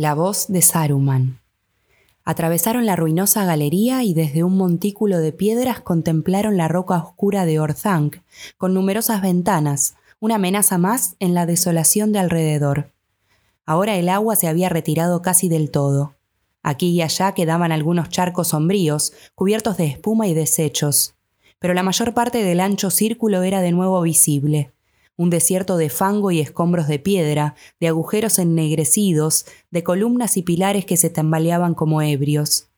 La voz de Saruman. Atravesaron la ruinosa galería y desde un montículo de piedras contemplaron la roca oscura de Orthanc, con numerosas ventanas, una amenaza más en la desolación de alrededor. Ahora el agua se había retirado casi del todo. Aquí y allá quedaban algunos charcos sombríos, cubiertos de espuma y desechos, pero la mayor parte del ancho círculo era de nuevo visible un desierto de fango y escombros de piedra, de agujeros ennegrecidos, de columnas y pilares que se tambaleaban como ebrios.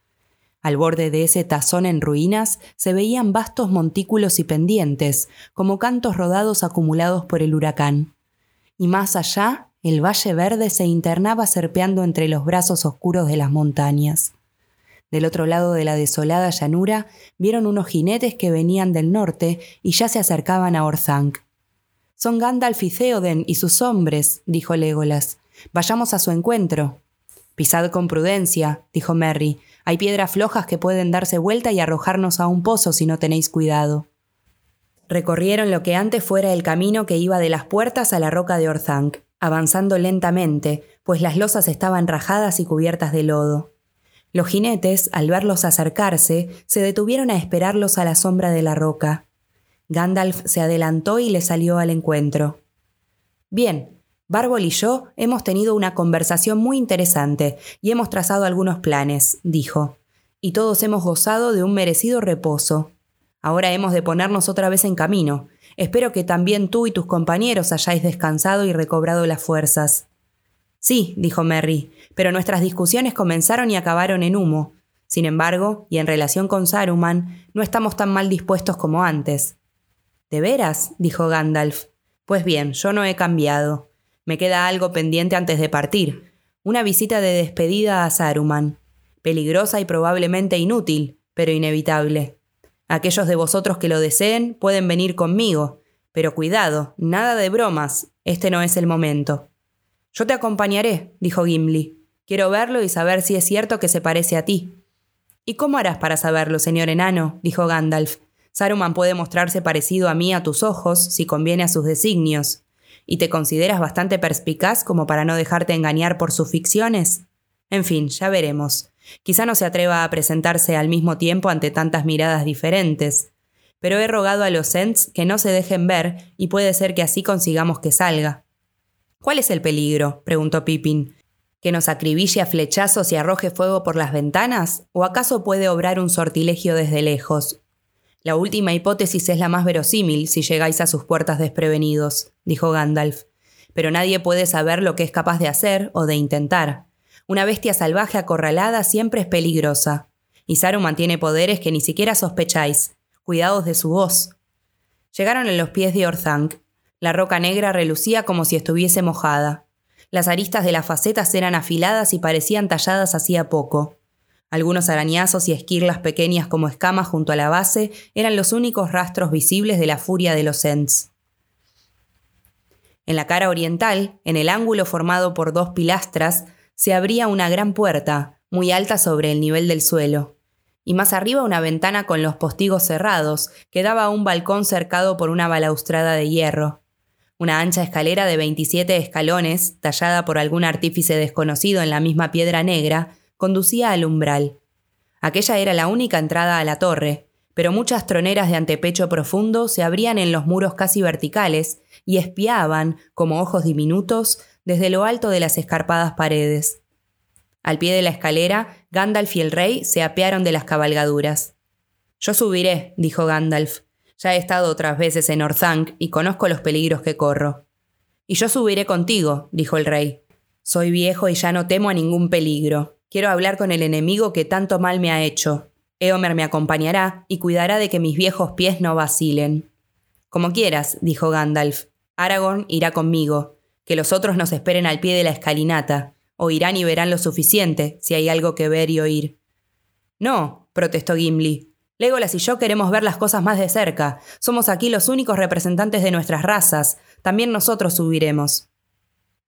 Al borde de ese tazón en ruinas se veían vastos montículos y pendientes, como cantos rodados acumulados por el huracán. Y más allá, el valle verde se internaba serpeando entre los brazos oscuros de las montañas. Del otro lado de la desolada llanura vieron unos jinetes que venían del norte y ya se acercaban a Orthanc. Son Gandalf y Theoden y sus hombres, dijo Legolas. Vayamos a su encuentro. Pisad con prudencia, dijo Merry. Hay piedras flojas que pueden darse vuelta y arrojarnos a un pozo si no tenéis cuidado. Recorrieron lo que antes fuera el camino que iba de las puertas a la roca de Orthanc, avanzando lentamente, pues las losas estaban rajadas y cubiertas de lodo. Los jinetes, al verlos acercarse, se detuvieron a esperarlos a la sombra de la roca. Gandalf se adelantó y le salió al encuentro. Bien, Bárbol y yo hemos tenido una conversación muy interesante y hemos trazado algunos planes, dijo, y todos hemos gozado de un merecido reposo. Ahora hemos de ponernos otra vez en camino. Espero que también tú y tus compañeros hayáis descansado y recobrado las fuerzas. Sí, dijo Merry, pero nuestras discusiones comenzaron y acabaron en humo. Sin embargo, y en relación con Saruman, no estamos tan mal dispuestos como antes. ¿De veras? dijo Gandalf. Pues bien, yo no he cambiado. Me queda algo pendiente antes de partir. Una visita de despedida a Saruman. Peligrosa y probablemente inútil, pero inevitable. Aquellos de vosotros que lo deseen pueden venir conmigo, pero cuidado, nada de bromas, este no es el momento. Yo te acompañaré, dijo Gimli. Quiero verlo y saber si es cierto que se parece a ti. ¿Y cómo harás para saberlo, señor enano? dijo Gandalf. Saruman puede mostrarse parecido a mí a tus ojos si conviene a sus designios. ¿Y te consideras bastante perspicaz como para no dejarte engañar por sus ficciones? En fin, ya veremos. Quizá no se atreva a presentarse al mismo tiempo ante tantas miradas diferentes. Pero he rogado a los Ents que no se dejen ver y puede ser que así consigamos que salga. ¿Cuál es el peligro? preguntó Pippin. ¿Que nos acribille a flechazos y arroje fuego por las ventanas? ¿O acaso puede obrar un sortilegio desde lejos, la última hipótesis es la más verosímil si llegáis a sus puertas desprevenidos, dijo Gandalf. Pero nadie puede saber lo que es capaz de hacer o de intentar. Una bestia salvaje acorralada siempre es peligrosa. Y Saruman tiene poderes que ni siquiera sospecháis. Cuidados de su voz. Llegaron en los pies de Orthanc. La roca negra relucía como si estuviese mojada. Las aristas de las facetas eran afiladas y parecían talladas hacía poco. Algunos arañazos y esquirlas pequeñas como escamas junto a la base eran los únicos rastros visibles de la furia de los Ents. En la cara oriental, en el ángulo formado por dos pilastras, se abría una gran puerta, muy alta sobre el nivel del suelo, y más arriba una ventana con los postigos cerrados, que daba a un balcón cercado por una balaustrada de hierro. Una ancha escalera de 27 escalones, tallada por algún artífice desconocido en la misma piedra negra, conducía al umbral. Aquella era la única entrada a la torre, pero muchas troneras de antepecho profundo se abrían en los muros casi verticales y espiaban, como ojos diminutos, desde lo alto de las escarpadas paredes. Al pie de la escalera, Gandalf y el rey se apearon de las cabalgaduras. Yo subiré, dijo Gandalf. Ya he estado otras veces en Orthanc y conozco los peligros que corro. Y yo subiré contigo, dijo el rey. Soy viejo y ya no temo a ningún peligro. Quiero hablar con el enemigo que tanto mal me ha hecho. Eomer me acompañará y cuidará de que mis viejos pies no vacilen. Como quieras, dijo Gandalf. Aragorn irá conmigo. Que los otros nos esperen al pie de la escalinata. Oirán y verán lo suficiente, si hay algo que ver y oír. No, protestó Gimli. Legolas y yo queremos ver las cosas más de cerca. Somos aquí los únicos representantes de nuestras razas. También nosotros subiremos.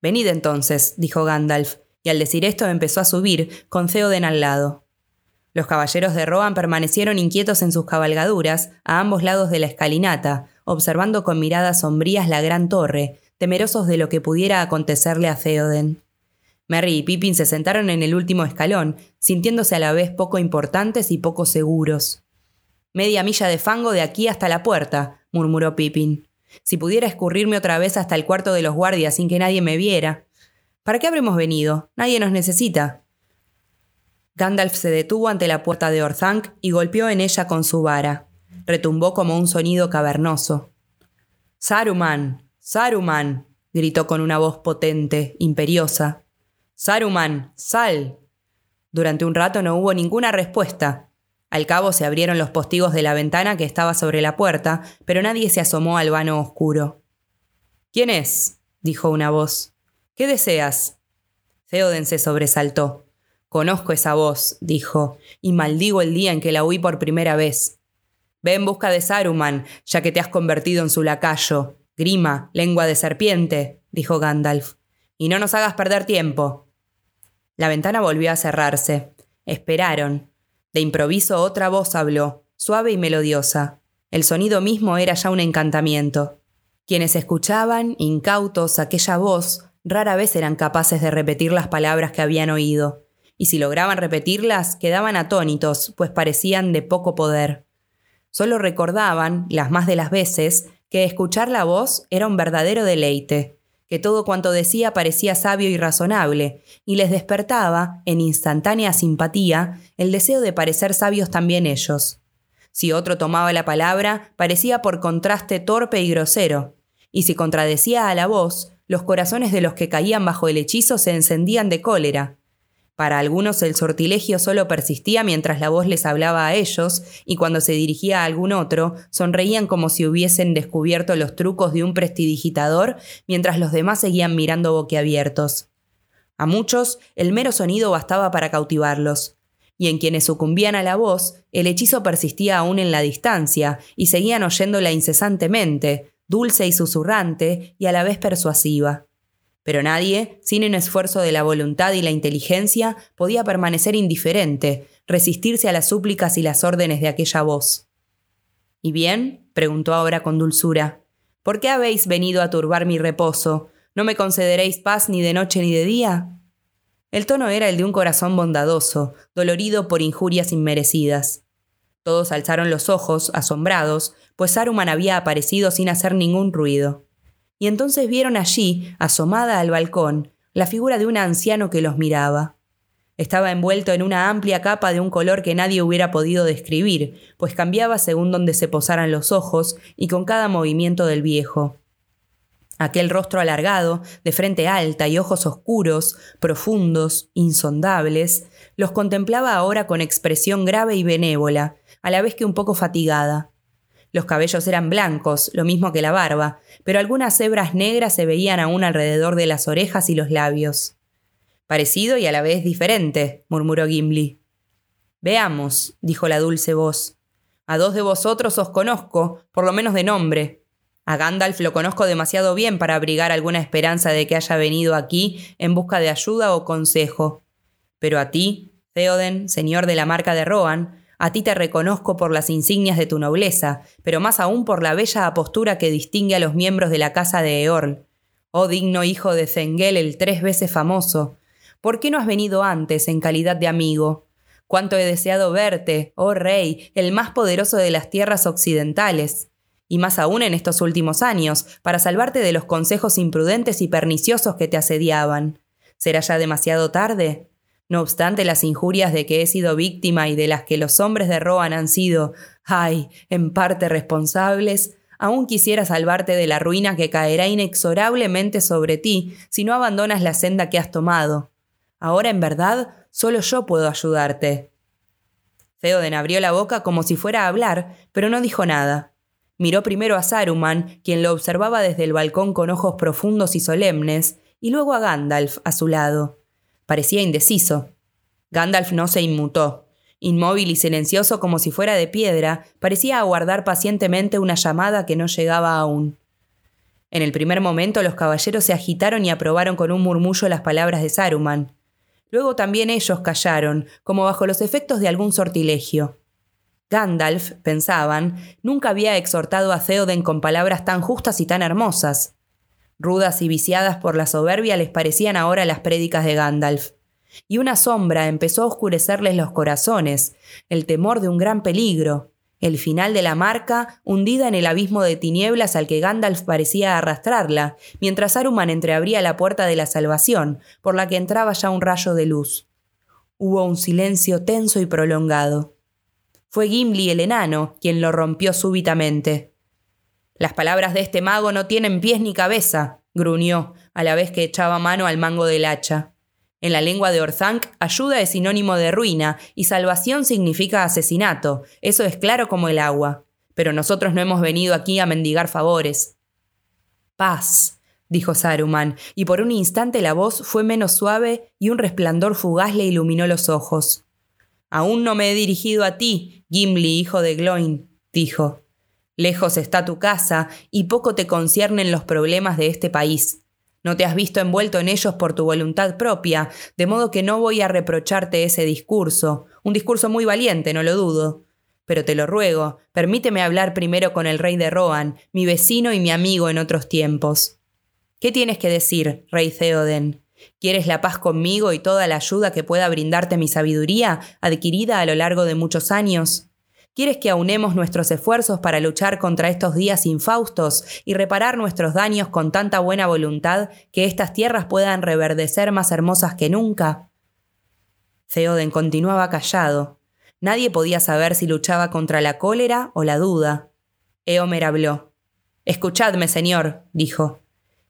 Venid entonces, dijo Gandalf y al decir esto empezó a subir, con Theoden al lado. Los caballeros de Rohan permanecieron inquietos en sus cabalgaduras, a ambos lados de la escalinata, observando con miradas sombrías la gran torre, temerosos de lo que pudiera acontecerle a Theoden. Merry y Pippin se sentaron en el último escalón, sintiéndose a la vez poco importantes y poco seguros. Media milla de fango de aquí hasta la puerta, murmuró Pippin. Si pudiera escurrirme otra vez hasta el cuarto de los guardias sin que nadie me viera. ¿Para qué habremos venido? Nadie nos necesita. Gandalf se detuvo ante la puerta de Orthanc y golpeó en ella con su vara. Retumbó como un sonido cavernoso. Saruman. Saruman. gritó con una voz potente, imperiosa. Saruman, sal. Durante un rato no hubo ninguna respuesta. Al cabo se abrieron los postigos de la ventana que estaba sobre la puerta, pero nadie se asomó al vano oscuro. ¿Quién es? dijo una voz. ¿Qué deseas? Theoden se sobresaltó. Conozco esa voz, dijo, y maldigo el día en que la oí por primera vez. Ve en busca de Saruman, ya que te has convertido en su lacayo. Grima, lengua de serpiente, dijo Gandalf. Y no nos hagas perder tiempo. La ventana volvió a cerrarse. Esperaron. De improviso otra voz habló, suave y melodiosa. El sonido mismo era ya un encantamiento. Quienes escuchaban, incautos, aquella voz, rara vez eran capaces de repetir las palabras que habían oído, y si lograban repetirlas, quedaban atónitos, pues parecían de poco poder. Solo recordaban, las más de las veces, que escuchar la voz era un verdadero deleite, que todo cuanto decía parecía sabio y razonable, y les despertaba, en instantánea simpatía, el deseo de parecer sabios también ellos. Si otro tomaba la palabra, parecía por contraste torpe y grosero, y si contradecía a la voz, los corazones de los que caían bajo el hechizo se encendían de cólera, para algunos el sortilegio solo persistía mientras la voz les hablaba a ellos, y cuando se dirigía a algún otro, sonreían como si hubiesen descubierto los trucos de un prestidigitador, mientras los demás seguían mirando boquiabiertos. A muchos, el mero sonido bastaba para cautivarlos, y en quienes sucumbían a la voz, el hechizo persistía aún en la distancia, y seguían oyéndola incesantemente, dulce y susurrante, y a la vez persuasiva. Pero nadie, sin un esfuerzo de la voluntad y la inteligencia, podía permanecer indiferente, resistirse a las súplicas y las órdenes de aquella voz. ¿Y bien? preguntó ahora con dulzura. ¿Por qué habéis venido a turbar mi reposo? ¿No me concederéis paz ni de noche ni de día? El tono era el de un corazón bondadoso, dolorido por injurias inmerecidas. Todos alzaron los ojos, asombrados, pues Saruman había aparecido sin hacer ningún ruido y entonces vieron allí, asomada al balcón, la figura de un anciano que los miraba. Estaba envuelto en una amplia capa de un color que nadie hubiera podido describir, pues cambiaba según donde se posaran los ojos y con cada movimiento del viejo. Aquel rostro alargado, de frente alta y ojos oscuros, profundos, insondables, los contemplaba ahora con expresión grave y benévola, a la vez que un poco fatigada. Los cabellos eran blancos, lo mismo que la barba, pero algunas hebras negras se veían aún alrededor de las orejas y los labios. Parecido y a la vez diferente, murmuró Gimli. Veamos, dijo la dulce voz. A dos de vosotros os conozco, por lo menos de nombre. A Gandalf lo conozco demasiado bien para abrigar alguna esperanza de que haya venido aquí en busca de ayuda o consejo. Pero a ti, Theoden, señor de la marca de Rohan, a ti te reconozco por las insignias de tu nobleza, pero más aún por la bella apostura que distingue a los miembros de la casa de Eorl. Oh digno hijo de Zengel el tres veces famoso, ¿por qué no has venido antes en calidad de amigo? Cuánto he deseado verte, oh rey, el más poderoso de las tierras occidentales, y más aún en estos últimos años, para salvarte de los consejos imprudentes y perniciosos que te asediaban. ¿Será ya demasiado tarde? No obstante las injurias de que he sido víctima y de las que los hombres de Rohan han sido, ay, en parte responsables, aún quisiera salvarte de la ruina que caerá inexorablemente sobre ti si no abandonas la senda que has tomado. Ahora, en verdad, solo yo puedo ayudarte. Theoden abrió la boca como si fuera a hablar, pero no dijo nada. Miró primero a Saruman, quien lo observaba desde el balcón con ojos profundos y solemnes, y luego a Gandalf, a su lado. Parecía indeciso. Gandalf no se inmutó. Inmóvil y silencioso como si fuera de piedra, parecía aguardar pacientemente una llamada que no llegaba aún. En el primer momento los caballeros se agitaron y aprobaron con un murmullo las palabras de Saruman. Luego también ellos callaron, como bajo los efectos de algún sortilegio. Gandalf, pensaban, nunca había exhortado a Theoden con palabras tan justas y tan hermosas. Rudas y viciadas por la soberbia les parecían ahora las prédicas de Gandalf. Y una sombra empezó a oscurecerles los corazones, el temor de un gran peligro, el final de la marca hundida en el abismo de tinieblas al que Gandalf parecía arrastrarla, mientras Saruman entreabría la puerta de la salvación, por la que entraba ya un rayo de luz. Hubo un silencio tenso y prolongado. Fue Gimli el enano quien lo rompió súbitamente. Las palabras de este mago no tienen pies ni cabeza, gruñó, a la vez que echaba mano al mango del hacha. En la lengua de Orthanc, ayuda es sinónimo de ruina y salvación significa asesinato. Eso es claro como el agua. Pero nosotros no hemos venido aquí a mendigar favores. Paz, dijo Saruman, y por un instante la voz fue menos suave y un resplandor fugaz le iluminó los ojos. Aún no me he dirigido a ti, Gimli, hijo de Gloin, dijo. Lejos está tu casa y poco te conciernen los problemas de este país. No te has visto envuelto en ellos por tu voluntad propia, de modo que no voy a reprocharte ese discurso, un discurso muy valiente, no lo dudo. Pero te lo ruego, permíteme hablar primero con el rey de Rohan, mi vecino y mi amigo en otros tiempos. ¿Qué tienes que decir, rey Theoden? ¿Quieres la paz conmigo y toda la ayuda que pueda brindarte mi sabiduría, adquirida a lo largo de muchos años? ¿Quieres que aunemos nuestros esfuerzos para luchar contra estos días infaustos y reparar nuestros daños con tanta buena voluntad que estas tierras puedan reverdecer más hermosas que nunca? Theoden continuaba callado. Nadie podía saber si luchaba contra la cólera o la duda. Eomer habló. Escuchadme, señor, dijo.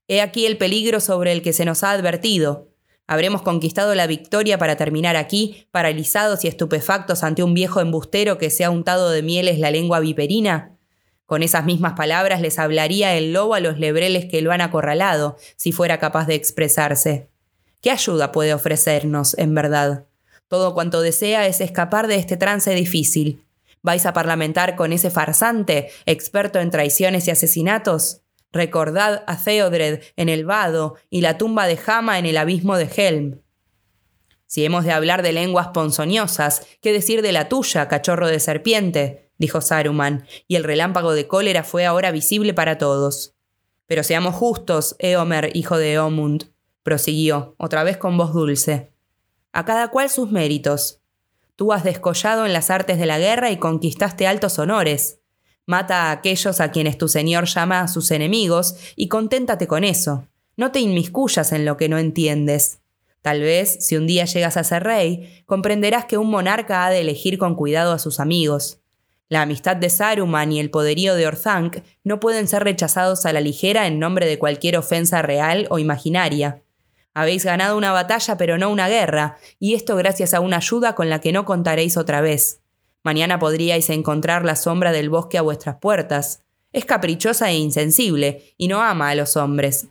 He aquí el peligro sobre el que se nos ha advertido. Habremos conquistado la victoria para terminar aquí, paralizados y estupefactos ante un viejo embustero que se ha untado de mieles la lengua viperina. Con esas mismas palabras les hablaría el lobo a los lebreles que lo han acorralado, si fuera capaz de expresarse. ¿Qué ayuda puede ofrecernos, en verdad? Todo cuanto desea es escapar de este trance difícil. ¿Vais a parlamentar con ese farsante, experto en traiciones y asesinatos? Recordad a Theodred en el vado y la tumba de Hama en el abismo de Helm. Si hemos de hablar de lenguas ponzoñosas, ¿qué decir de la tuya, cachorro de serpiente? dijo Saruman, y el relámpago de cólera fue ahora visible para todos. Pero seamos justos, Eomer, hijo de Eomund, prosiguió, otra vez con voz dulce. A cada cual sus méritos. Tú has descollado en las artes de la guerra y conquistaste altos honores. Mata a aquellos a quienes tu Señor llama a sus enemigos y conténtate con eso. No te inmiscuyas en lo que no entiendes. Tal vez, si un día llegas a ser rey, comprenderás que un monarca ha de elegir con cuidado a sus amigos. La amistad de Saruman y el poderío de Orthanc no pueden ser rechazados a la ligera en nombre de cualquier ofensa real o imaginaria. Habéis ganado una batalla pero no una guerra, y esto gracias a una ayuda con la que no contaréis otra vez. Mañana podríais encontrar la sombra del bosque a vuestras puertas. Es caprichosa e insensible, y no ama a los hombres.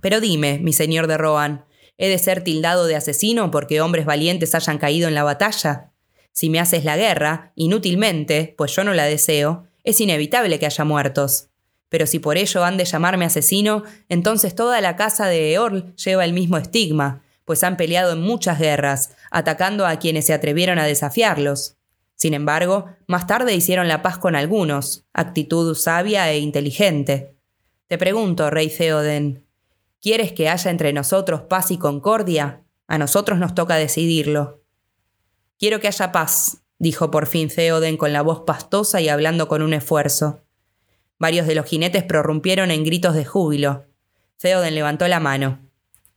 Pero dime, mi señor de Rohan, ¿he de ser tildado de asesino porque hombres valientes hayan caído en la batalla? Si me haces la guerra, inútilmente, pues yo no la deseo, es inevitable que haya muertos. Pero si por ello han de llamarme asesino, entonces toda la casa de Eorl lleva el mismo estigma, pues han peleado en muchas guerras, atacando a quienes se atrevieron a desafiarlos. Sin embargo, más tarde hicieron la paz con algunos, actitud sabia e inteligente. Te pregunto, rey Theoden, ¿quieres que haya entre nosotros paz y concordia? A nosotros nos toca decidirlo. Quiero que haya paz, dijo por fin Theoden con la voz pastosa y hablando con un esfuerzo. Varios de los jinetes prorrumpieron en gritos de júbilo. Theoden levantó la mano.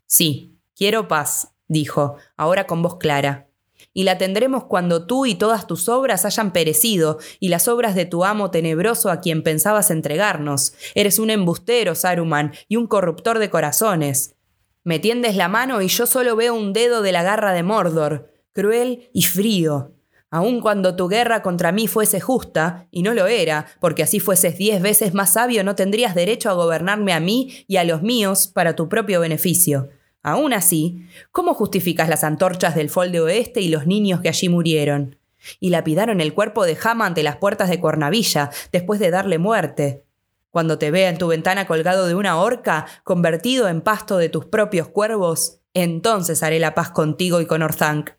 Sí, quiero paz, dijo, ahora con voz clara y la tendremos cuando tú y todas tus obras hayan perecido, y las obras de tu amo tenebroso a quien pensabas entregarnos. Eres un embustero, Saruman, y un corruptor de corazones. Me tiendes la mano y yo solo veo un dedo de la garra de Mordor, cruel y frío. Aun cuando tu guerra contra mí fuese justa, y no lo era, porque así fueses diez veces más sabio, no tendrías derecho a gobernarme a mí y a los míos para tu propio beneficio. Aún así, ¿cómo justificas las antorchas del Folde Oeste y los niños que allí murieron? Y lapidaron el cuerpo de Jama ante las puertas de Cornavilla, después de darle muerte. Cuando te vea en tu ventana colgado de una horca, convertido en pasto de tus propios cuervos, entonces haré la paz contigo y con Orthanc.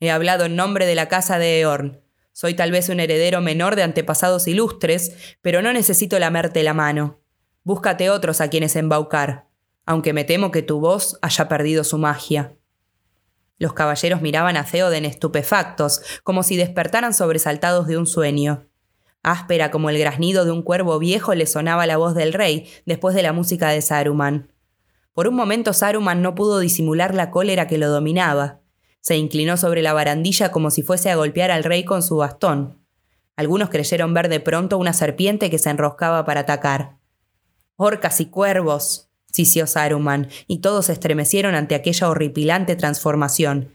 He hablado en nombre de la casa de Eorn. Soy tal vez un heredero menor de antepasados ilustres, pero no necesito lamerte la mano. Búscate otros a quienes embaucar, aunque me temo que tu voz haya perdido su magia. Los caballeros miraban a Theoden estupefactos, como si despertaran sobresaltados de un sueño. Áspera como el graznido de un cuervo viejo le sonaba la voz del rey después de la música de Saruman. Por un momento Saruman no pudo disimular la cólera que lo dominaba. Se inclinó sobre la barandilla como si fuese a golpear al rey con su bastón. Algunos creyeron ver de pronto una serpiente que se enroscaba para atacar. Orcas y cuervos, sisió Saruman, y todos estremecieron ante aquella horripilante transformación.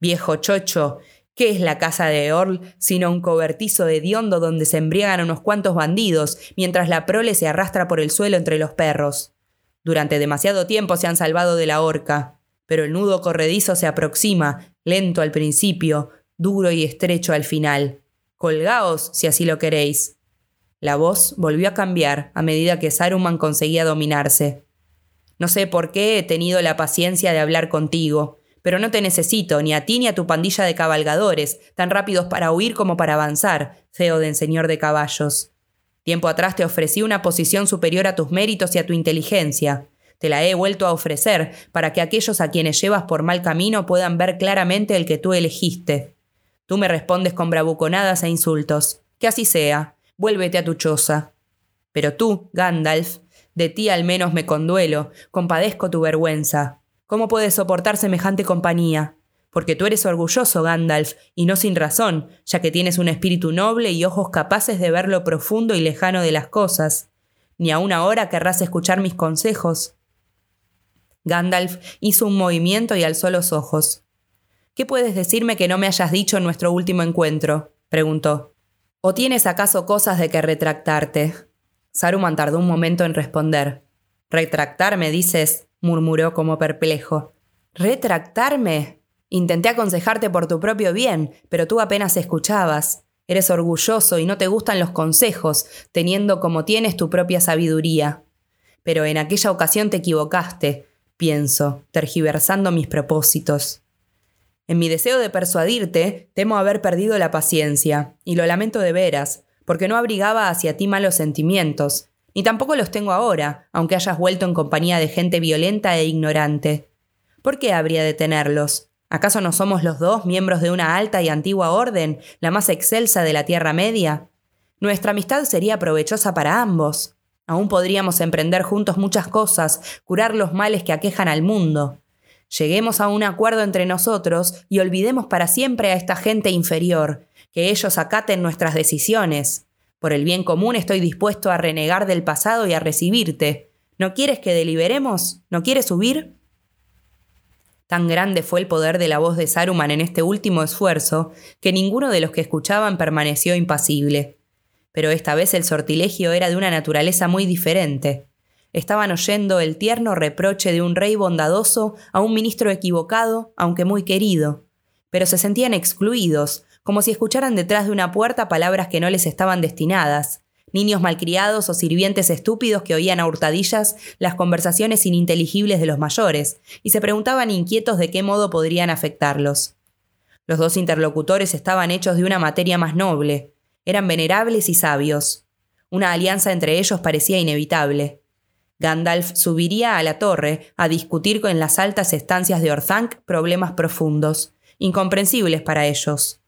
Viejo chocho, ¿Qué es la casa de Orl sino un cobertizo de diondo donde se embriagan unos cuantos bandidos, mientras la prole se arrastra por el suelo entre los perros? Durante demasiado tiempo se han salvado de la horca, pero el nudo corredizo se aproxima, lento al principio, duro y estrecho al final. Colgaos, si así lo queréis. La voz volvió a cambiar a medida que Saruman conseguía dominarse. No sé por qué he tenido la paciencia de hablar contigo, pero no te necesito, ni a ti ni a tu pandilla de cabalgadores, tan rápidos para huir como para avanzar, Theoden, señor de caballos. Tiempo atrás te ofrecí una posición superior a tus méritos y a tu inteligencia. Te la he vuelto a ofrecer para que aquellos a quienes llevas por mal camino puedan ver claramente el que tú elegiste. Tú me respondes con bravuconadas e insultos. Que así sea. Vuélvete a tu choza. Pero tú, Gandalf, de ti al menos me conduelo, compadezco tu vergüenza. ¿Cómo puedes soportar semejante compañía? Porque tú eres orgulloso, Gandalf, y no sin razón, ya que tienes un espíritu noble y ojos capaces de ver lo profundo y lejano de las cosas. Ni aun ahora querrás escuchar mis consejos. Gandalf hizo un movimiento y alzó los ojos. ¿Qué puedes decirme que no me hayas dicho en nuestro último encuentro? preguntó. ¿O tienes acaso cosas de que retractarte? Saruman tardó un momento en responder. ¿Retractarme, dices? murmuró como perplejo. ¿Retractarme? Intenté aconsejarte por tu propio bien, pero tú apenas escuchabas. Eres orgulloso y no te gustan los consejos, teniendo como tienes tu propia sabiduría. Pero en aquella ocasión te equivocaste, pienso, tergiversando mis propósitos. En mi deseo de persuadirte, temo haber perdido la paciencia, y lo lamento de veras, porque no abrigaba hacia ti malos sentimientos, ni tampoco los tengo ahora, aunque hayas vuelto en compañía de gente violenta e ignorante. ¿Por qué habría de tenerlos? ¿Acaso no somos los dos miembros de una alta y antigua orden, la más excelsa de la Tierra Media? Nuestra amistad sería provechosa para ambos. Aún podríamos emprender juntos muchas cosas, curar los males que aquejan al mundo. Lleguemos a un acuerdo entre nosotros y olvidemos para siempre a esta gente inferior, que ellos acaten nuestras decisiones. Por el bien común estoy dispuesto a renegar del pasado y a recibirte. ¿No quieres que deliberemos? ¿No quieres subir? Tan grande fue el poder de la voz de Saruman en este último esfuerzo que ninguno de los que escuchaban permaneció impasible. Pero esta vez el sortilegio era de una naturaleza muy diferente. Estaban oyendo el tierno reproche de un rey bondadoso a un ministro equivocado, aunque muy querido. Pero se sentían excluidos, como si escucharan detrás de una puerta palabras que no les estaban destinadas, niños malcriados o sirvientes estúpidos que oían a hurtadillas las conversaciones ininteligibles de los mayores, y se preguntaban inquietos de qué modo podrían afectarlos. Los dos interlocutores estaban hechos de una materia más noble, eran venerables y sabios. Una alianza entre ellos parecía inevitable. Gandalf subiría a la torre a discutir con las altas estancias de Orthanc problemas profundos, incomprensibles para ellos.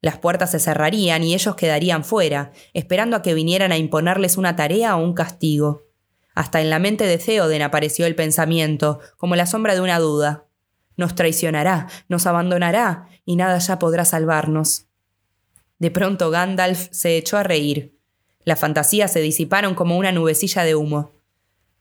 Las puertas se cerrarían y ellos quedarían fuera, esperando a que vinieran a imponerles una tarea o un castigo. Hasta en la mente de Theoden apareció el pensamiento, como la sombra de una duda. Nos traicionará, nos abandonará, y nada ya podrá salvarnos. De pronto Gandalf se echó a reír. Las fantasías se disiparon como una nubecilla de humo.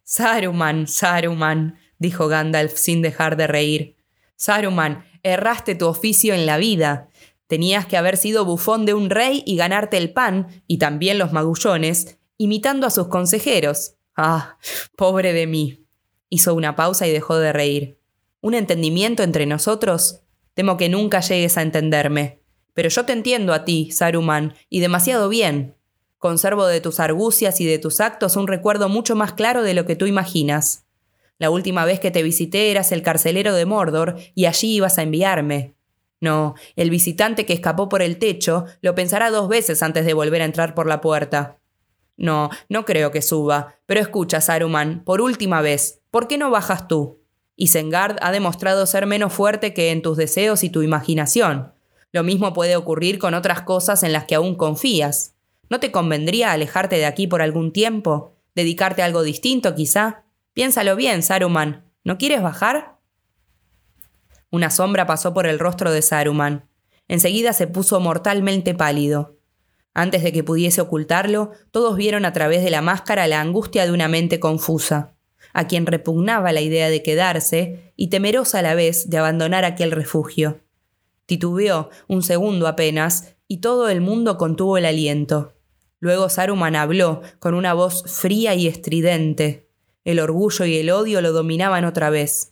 Saruman, Saruman, dijo Gandalf sin dejar de reír. Saruman, erraste tu oficio en la vida. Tenías que haber sido bufón de un rey y ganarte el pan, y también los magullones, imitando a sus consejeros. Ah, pobre de mí. Hizo una pausa y dejó de reír. ¿Un entendimiento entre nosotros? Temo que nunca llegues a entenderme. Pero yo te entiendo a ti, Saruman, y demasiado bien. Conservo de tus argucias y de tus actos un recuerdo mucho más claro de lo que tú imaginas. La última vez que te visité eras el carcelero de Mordor y allí ibas a enviarme. No, el visitante que escapó por el techo lo pensará dos veces antes de volver a entrar por la puerta. No, no creo que suba. Pero escucha, Saruman, por última vez, ¿por qué no bajas tú? Isengard ha demostrado ser menos fuerte que en tus deseos y tu imaginación. Lo mismo puede ocurrir con otras cosas en las que aún confías. ¿No te convendría alejarte de aquí por algún tiempo? ¿Dedicarte a algo distinto, quizá? Piénsalo bien, Saruman. ¿No quieres bajar? Una sombra pasó por el rostro de Saruman. Enseguida se puso mortalmente pálido. Antes de que pudiese ocultarlo, todos vieron a través de la máscara la angustia de una mente confusa, a quien repugnaba la idea de quedarse y temerosa a la vez de abandonar aquel refugio. Titubeó un segundo apenas y todo el mundo contuvo el aliento. Luego Saruman habló con una voz fría y estridente. El orgullo y el odio lo dominaban otra vez.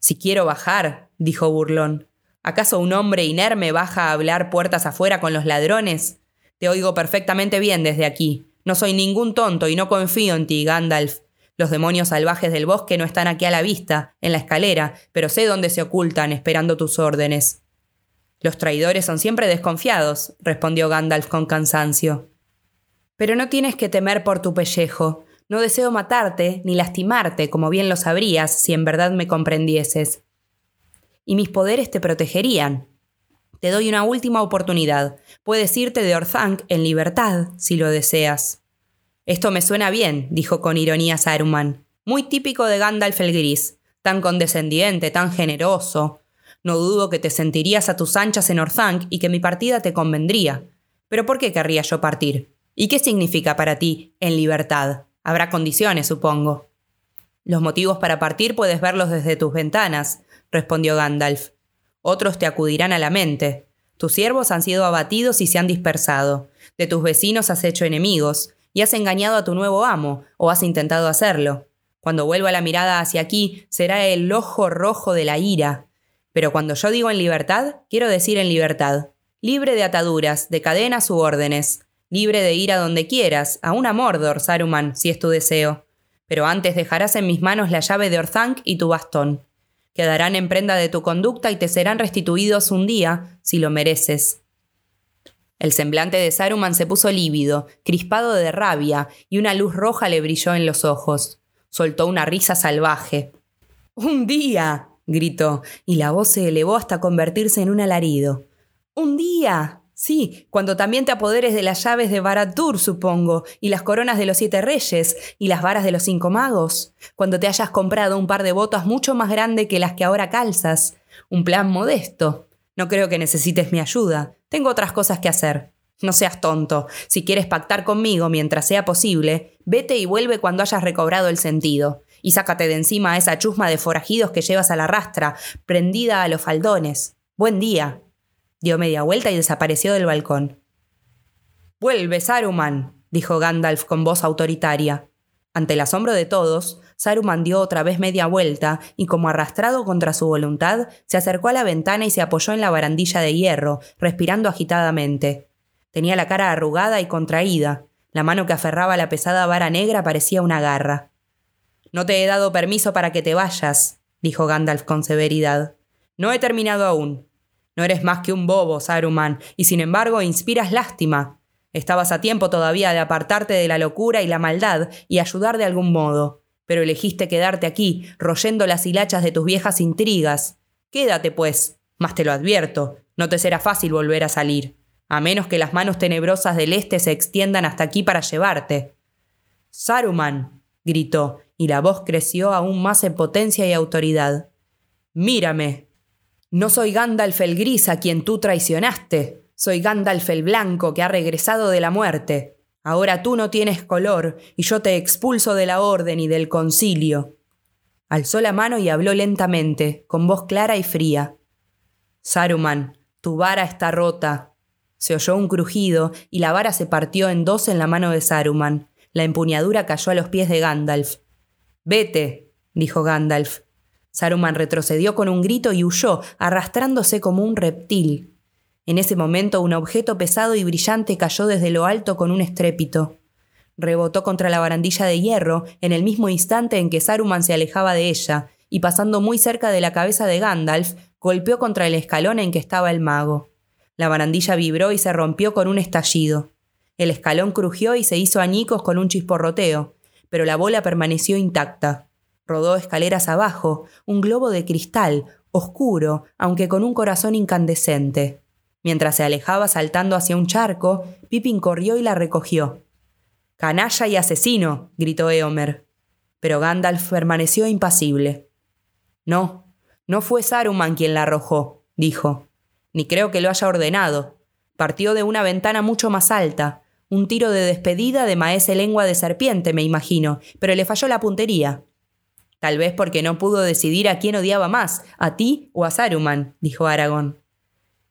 Si quiero bajar, dijo burlón. ¿Acaso un hombre inerme baja a hablar puertas afuera con los ladrones? Te oigo perfectamente bien desde aquí. No soy ningún tonto y no confío en ti, Gandalf. Los demonios salvajes del bosque no están aquí a la vista, en la escalera, pero sé dónde se ocultan, esperando tus órdenes. Los traidores son siempre desconfiados, respondió Gandalf con cansancio. Pero no tienes que temer por tu pellejo. No deseo matarte ni lastimarte, como bien lo sabrías si en verdad me comprendieses. Y mis poderes te protegerían. Te doy una última oportunidad. Puedes irte de Orthanc en libertad, si lo deseas. Esto me suena bien, dijo con ironía Saruman. Muy típico de Gandalf el Gris. Tan condescendiente, tan generoso. No dudo que te sentirías a tus anchas en Orthanc y que mi partida te convendría. Pero ¿por qué querría yo partir? ¿Y qué significa para ti en libertad? Habrá condiciones, supongo. Los motivos para partir puedes verlos desde tus ventanas, respondió Gandalf. Otros te acudirán a la mente. Tus siervos han sido abatidos y se han dispersado. De tus vecinos has hecho enemigos, y has engañado a tu nuevo amo, o has intentado hacerlo. Cuando vuelva la mirada hacia aquí, será el ojo rojo de la ira. Pero cuando yo digo en libertad, quiero decir en libertad. Libre de ataduras, de cadenas u órdenes. Libre de ir a donde quieras, a una Mordor, Saruman, si es tu deseo. Pero antes dejarás en mis manos la llave de Orthanc y tu bastón quedarán en prenda de tu conducta y te serán restituidos un día, si lo mereces. El semblante de Saruman se puso lívido, crispado de rabia, y una luz roja le brilló en los ojos. Soltó una risa salvaje. ¡Un día! gritó, y la voz se elevó hasta convertirse en un alarido. ¡Un día! Sí, cuando también te apoderes de las llaves de Baratur, supongo, y las coronas de los siete reyes, y las varas de los cinco magos. Cuando te hayas comprado un par de botas mucho más grande que las que ahora calzas. Un plan modesto. No creo que necesites mi ayuda. Tengo otras cosas que hacer. No seas tonto. Si quieres pactar conmigo mientras sea posible, vete y vuelve cuando hayas recobrado el sentido. Y sácate de encima esa chusma de forajidos que llevas a la rastra, prendida a los faldones. Buen día. Dio media vuelta y desapareció del balcón. Vuelve, Saruman, dijo Gandalf con voz autoritaria. Ante el asombro de todos, Saruman dio otra vez media vuelta y, como arrastrado contra su voluntad, se acercó a la ventana y se apoyó en la barandilla de hierro, respirando agitadamente. Tenía la cara arrugada y contraída. La mano que aferraba la pesada vara negra parecía una garra. No te he dado permiso para que te vayas, dijo Gandalf con severidad. No he terminado aún. No eres más que un bobo, Saruman, y sin embargo inspiras lástima. Estabas a tiempo todavía de apartarte de la locura y la maldad y ayudar de algún modo, pero elegiste quedarte aquí, royendo las hilachas de tus viejas intrigas. Quédate, pues, mas te lo advierto, no te será fácil volver a salir, a menos que las manos tenebrosas del este se extiendan hasta aquí para llevarte. Saruman, gritó, y la voz creció aún más en potencia y autoridad. Mírame, no soy Gandalf el gris a quien tú traicionaste, soy Gandalf el blanco que ha regresado de la muerte. Ahora tú no tienes color, y yo te expulso de la orden y del concilio. Alzó la mano y habló lentamente, con voz clara y fría. Saruman, tu vara está rota. Se oyó un crujido, y la vara se partió en dos en la mano de Saruman. La empuñadura cayó a los pies de Gandalf. Vete, dijo Gandalf. Saruman retrocedió con un grito y huyó, arrastrándose como un reptil. En ese momento un objeto pesado y brillante cayó desde lo alto con un estrépito. Rebotó contra la barandilla de hierro en el mismo instante en que Saruman se alejaba de ella, y pasando muy cerca de la cabeza de Gandalf, golpeó contra el escalón en que estaba el mago. La barandilla vibró y se rompió con un estallido. El escalón crujió y se hizo añicos con un chisporroteo, pero la bola permaneció intacta. Rodó escaleras abajo, un globo de cristal, oscuro, aunque con un corazón incandescente. Mientras se alejaba saltando hacia un charco, Pippin corrió y la recogió. Canalla y asesino, gritó Eomer. Pero Gandalf permaneció impasible. No, no fue Saruman quien la arrojó, dijo. Ni creo que lo haya ordenado. Partió de una ventana mucho más alta. Un tiro de despedida de maese lengua de serpiente, me imagino, pero le falló la puntería. Tal vez porque no pudo decidir a quién odiaba más, a ti o a Saruman, dijo Aragón.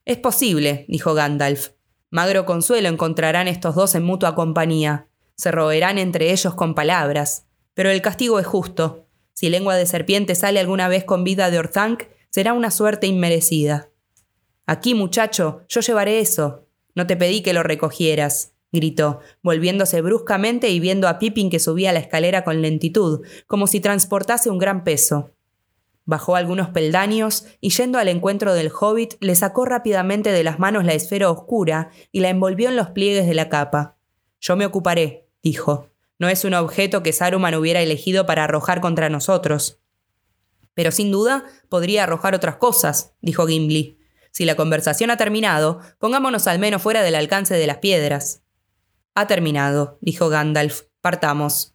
Es posible, dijo Gandalf. Magro consuelo encontrarán estos dos en mutua compañía. Se roerán entre ellos con palabras. Pero el castigo es justo. Si lengua de serpiente sale alguna vez con vida de Orthanc, será una suerte inmerecida. Aquí, muchacho, yo llevaré eso. No te pedí que lo recogieras, gritó, volviéndose bruscamente y viendo a Pippin que subía la escalera con lentitud, como si transportase un gran peso. Bajó algunos peldaños y yendo al encuentro del hobbit le sacó rápidamente de las manos la esfera oscura y la envolvió en los pliegues de la capa. Yo me ocuparé, dijo. No es un objeto que Saruman hubiera elegido para arrojar contra nosotros. Pero sin duda podría arrojar otras cosas, dijo Gimli. Si la conversación ha terminado, pongámonos al menos fuera del alcance de las piedras. Ha terminado, dijo Gandalf. Partamos.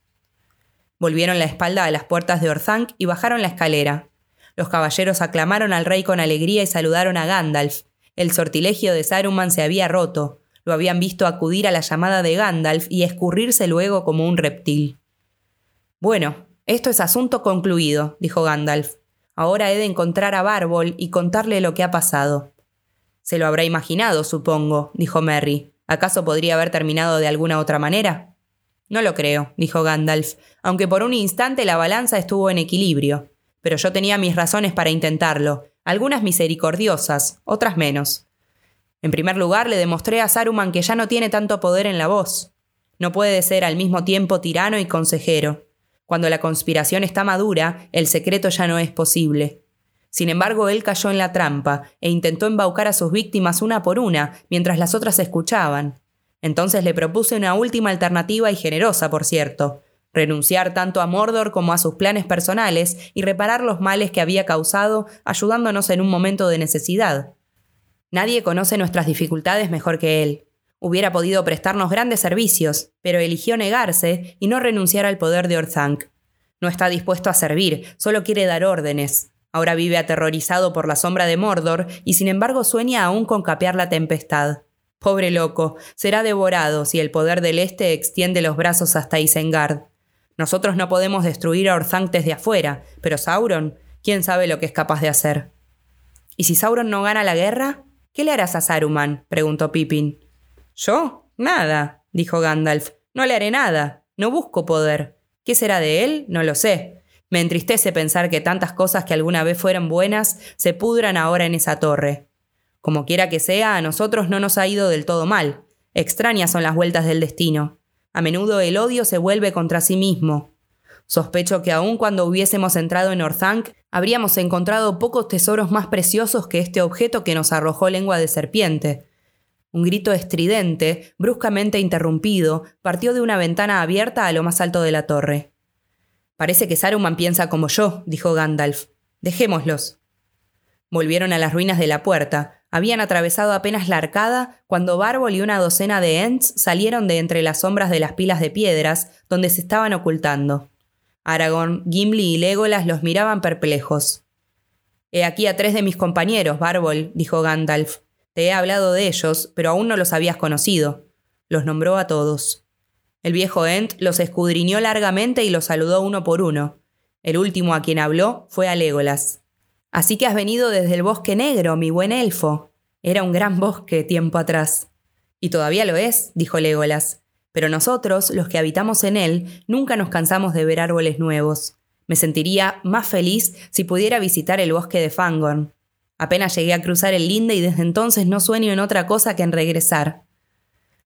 Volvieron la espalda a las puertas de Orthanc y bajaron la escalera. Los caballeros aclamaron al rey con alegría y saludaron a Gandalf. El sortilegio de Saruman se había roto. Lo habían visto acudir a la llamada de Gandalf y escurrirse luego como un reptil. Bueno, esto es asunto concluido, dijo Gandalf. Ahora he de encontrar a Bárbol y contarle lo que ha pasado. Se lo habrá imaginado, supongo, dijo Merry. ¿Acaso podría haber terminado de alguna otra manera? No lo creo, dijo Gandalf, aunque por un instante la balanza estuvo en equilibrio pero yo tenía mis razones para intentarlo, algunas misericordiosas, otras menos. En primer lugar, le demostré a Saruman que ya no tiene tanto poder en la voz. No puede ser al mismo tiempo tirano y consejero. Cuando la conspiración está madura, el secreto ya no es posible. Sin embargo, él cayó en la trampa e intentó embaucar a sus víctimas una por una, mientras las otras escuchaban. Entonces le propuse una última alternativa y generosa, por cierto renunciar tanto a Mordor como a sus planes personales y reparar los males que había causado, ayudándonos en un momento de necesidad. Nadie conoce nuestras dificultades mejor que él. Hubiera podido prestarnos grandes servicios, pero eligió negarse y no renunciar al poder de Orthanc. No está dispuesto a servir, solo quiere dar órdenes. Ahora vive aterrorizado por la sombra de Mordor y sin embargo sueña aún con capear la tempestad. Pobre loco, será devorado si el poder del Este extiende los brazos hasta Isengard. Nosotros no podemos destruir a Orthanc desde afuera, pero Sauron, quién sabe lo que es capaz de hacer. ¿Y si Sauron no gana la guerra? ¿Qué le harás a Saruman? preguntó Pippin. ¿Yo? Nada, dijo Gandalf. No le haré nada. No busco poder. ¿Qué será de él? No lo sé. Me entristece pensar que tantas cosas que alguna vez fueron buenas se pudran ahora en esa torre. Como quiera que sea, a nosotros no nos ha ido del todo mal. Extrañas son las vueltas del destino. A menudo el odio se vuelve contra sí mismo. Sospecho que aun cuando hubiésemos entrado en Orthanc, habríamos encontrado pocos tesoros más preciosos que este objeto que nos arrojó lengua de serpiente. Un grito estridente, bruscamente interrumpido, partió de una ventana abierta a lo más alto de la torre. Parece que Saruman piensa como yo, dijo Gandalf. Dejémoslos. Volvieron a las ruinas de la puerta. Habían atravesado apenas la arcada cuando Bárbol y una docena de Ents salieron de entre las sombras de las pilas de piedras donde se estaban ocultando. Aragorn, Gimli y Legolas los miraban perplejos. He aquí a tres de mis compañeros, Bárbol, dijo Gandalf. Te he hablado de ellos, pero aún no los habías conocido. Los nombró a todos. El viejo Ent los escudriñó largamente y los saludó uno por uno. El último a quien habló fue a Legolas. Así que has venido desde el bosque negro, mi buen elfo. Era un gran bosque tiempo atrás. Y todavía lo es, dijo Legolas. Pero nosotros, los que habitamos en él, nunca nos cansamos de ver árboles nuevos. Me sentiría más feliz si pudiera visitar el bosque de Fangorn. Apenas llegué a cruzar el linde y desde entonces no sueño en otra cosa que en regresar.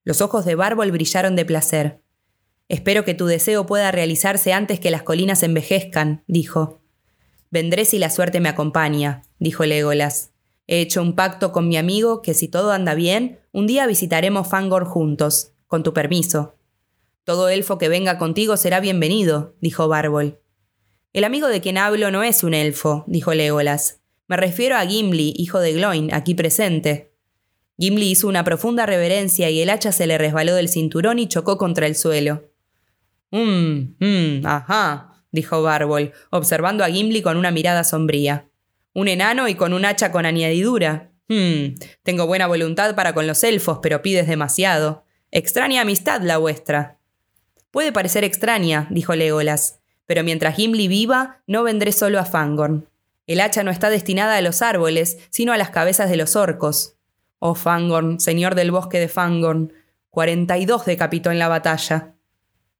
Los ojos de Bárbol brillaron de placer. Espero que tu deseo pueda realizarse antes que las colinas envejezcan, dijo. Vendré si la suerte me acompaña, dijo Legolas. He hecho un pacto con mi amigo que si todo anda bien, un día visitaremos Fangor juntos. con tu permiso. Todo elfo que venga contigo será bienvenido, dijo Bárbol. El amigo de quien hablo no es un elfo, dijo Legolas. Me refiero a Gimli, hijo de Gloin, aquí presente. Gimli hizo una profunda reverencia y el hacha se le resbaló del cinturón y chocó contra el suelo. Mmm, mmm, ajá, dijo Bárbol, observando a Gimli con una mirada sombría. Un enano y con un hacha con añadidura. Hmm, tengo buena voluntad para con los elfos, pero pides demasiado. Extraña amistad la vuestra. Puede parecer extraña, dijo Legolas, pero mientras Gimli viva, no vendré solo a Fangorn. El hacha no está destinada a los árboles, sino a las cabezas de los orcos. Oh Fangorn, señor del bosque de Fangorn, cuarenta y dos decapitó en la batalla.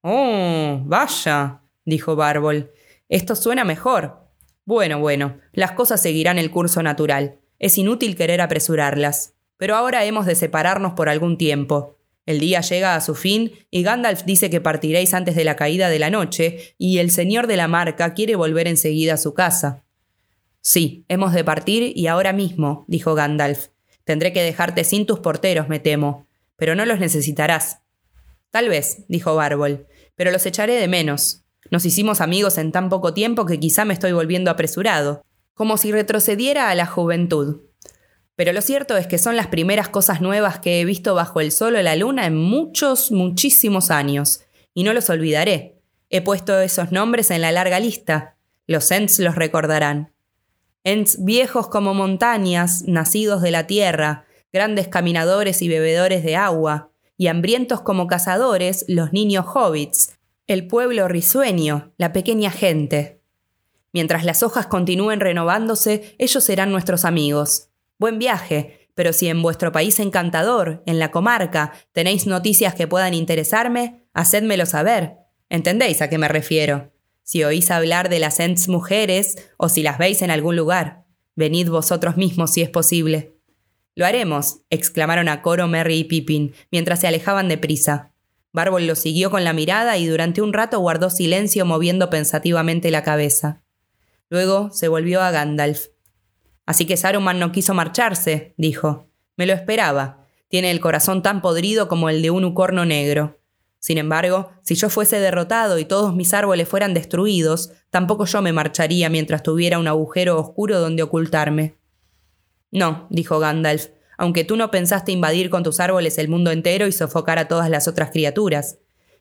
Oh, vaya, dijo Bárbol. Esto suena mejor. Bueno, bueno, las cosas seguirán el curso natural. Es inútil querer apresurarlas. Pero ahora hemos de separarnos por algún tiempo. El día llega a su fin y Gandalf dice que partiréis antes de la caída de la noche y el señor de la marca quiere volver enseguida a su casa. Sí, hemos de partir y ahora mismo, dijo Gandalf. Tendré que dejarte sin tus porteros, me temo, pero no los necesitarás. Tal vez, dijo Bárbol, pero los echaré de menos. Nos hicimos amigos en tan poco tiempo que quizá me estoy volviendo apresurado, como si retrocediera a la juventud. Pero lo cierto es que son las primeras cosas nuevas que he visto bajo el sol o la luna en muchos, muchísimos años, y no los olvidaré. He puesto esos nombres en la larga lista. Los Ents los recordarán. Ents viejos como montañas, nacidos de la tierra, grandes caminadores y bebedores de agua, y hambrientos como cazadores, los niños hobbits, el pueblo risueño, la pequeña gente. Mientras las hojas continúen renovándose, ellos serán nuestros amigos. Buen viaje, pero si en vuestro país encantador, en la comarca, tenéis noticias que puedan interesarme, hacedmelo saber. ¿Entendéis a qué me refiero? Si oís hablar de las Ents mujeres o si las veis en algún lugar, venid vosotros mismos si es posible. Lo haremos, exclamaron a coro Merry y Pippin, mientras se alejaban de prisa. Bárbol lo siguió con la mirada y durante un rato guardó silencio moviendo pensativamente la cabeza. Luego se volvió a Gandalf. Así que Saruman no quiso marcharse, dijo. Me lo esperaba. Tiene el corazón tan podrido como el de un ucorno negro. Sin embargo, si yo fuese derrotado y todos mis árboles fueran destruidos, tampoco yo me marcharía mientras tuviera un agujero oscuro donde ocultarme. No, dijo Gandalf, aunque tú no pensaste invadir con tus árboles el mundo entero y sofocar a todas las otras criaturas.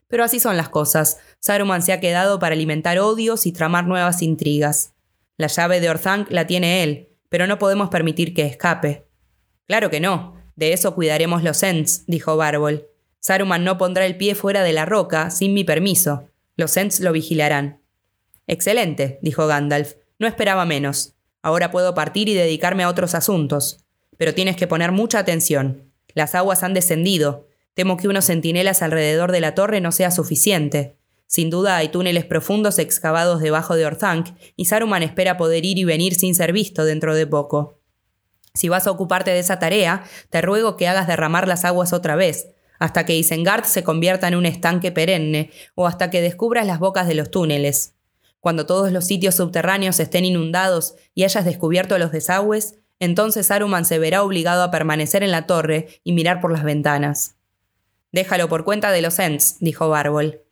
Pero así son las cosas. Saruman se ha quedado para alimentar odios y tramar nuevas intrigas. La llave de Orthanc la tiene él, pero no podemos permitir que escape. Claro que no. De eso cuidaremos los Ents, dijo Bárbol. Saruman no pondrá el pie fuera de la roca sin mi permiso. Los Ents lo vigilarán. Excelente, dijo Gandalf. No esperaba menos. Ahora puedo partir y dedicarme a otros asuntos. Pero tienes que poner mucha atención. Las aguas han descendido. Temo que unos centinelas alrededor de la torre no sea suficiente. Sin duda hay túneles profundos excavados debajo de Orthanc, y Saruman espera poder ir y venir sin ser visto dentro de poco. Si vas a ocuparte de esa tarea, te ruego que hagas derramar las aguas otra vez, hasta que Isengard se convierta en un estanque perenne, o hasta que descubras las bocas de los túneles. Cuando todos los sitios subterráneos estén inundados y hayas descubierto los desagües, entonces Saruman se verá obligado a permanecer en la torre y mirar por las ventanas. Déjalo por cuenta de los Ents, dijo Bárbol.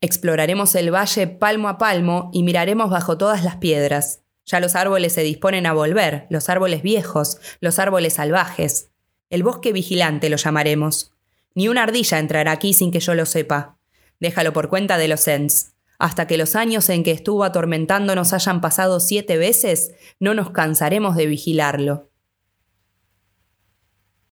Exploraremos el valle palmo a palmo y miraremos bajo todas las piedras. Ya los árboles se disponen a volver, los árboles viejos, los árboles salvajes. El bosque vigilante lo llamaremos. Ni una ardilla entrará aquí sin que yo lo sepa. Déjalo por cuenta de los Ents. Hasta que los años en que estuvo atormentándonos hayan pasado siete veces, no nos cansaremos de vigilarlo.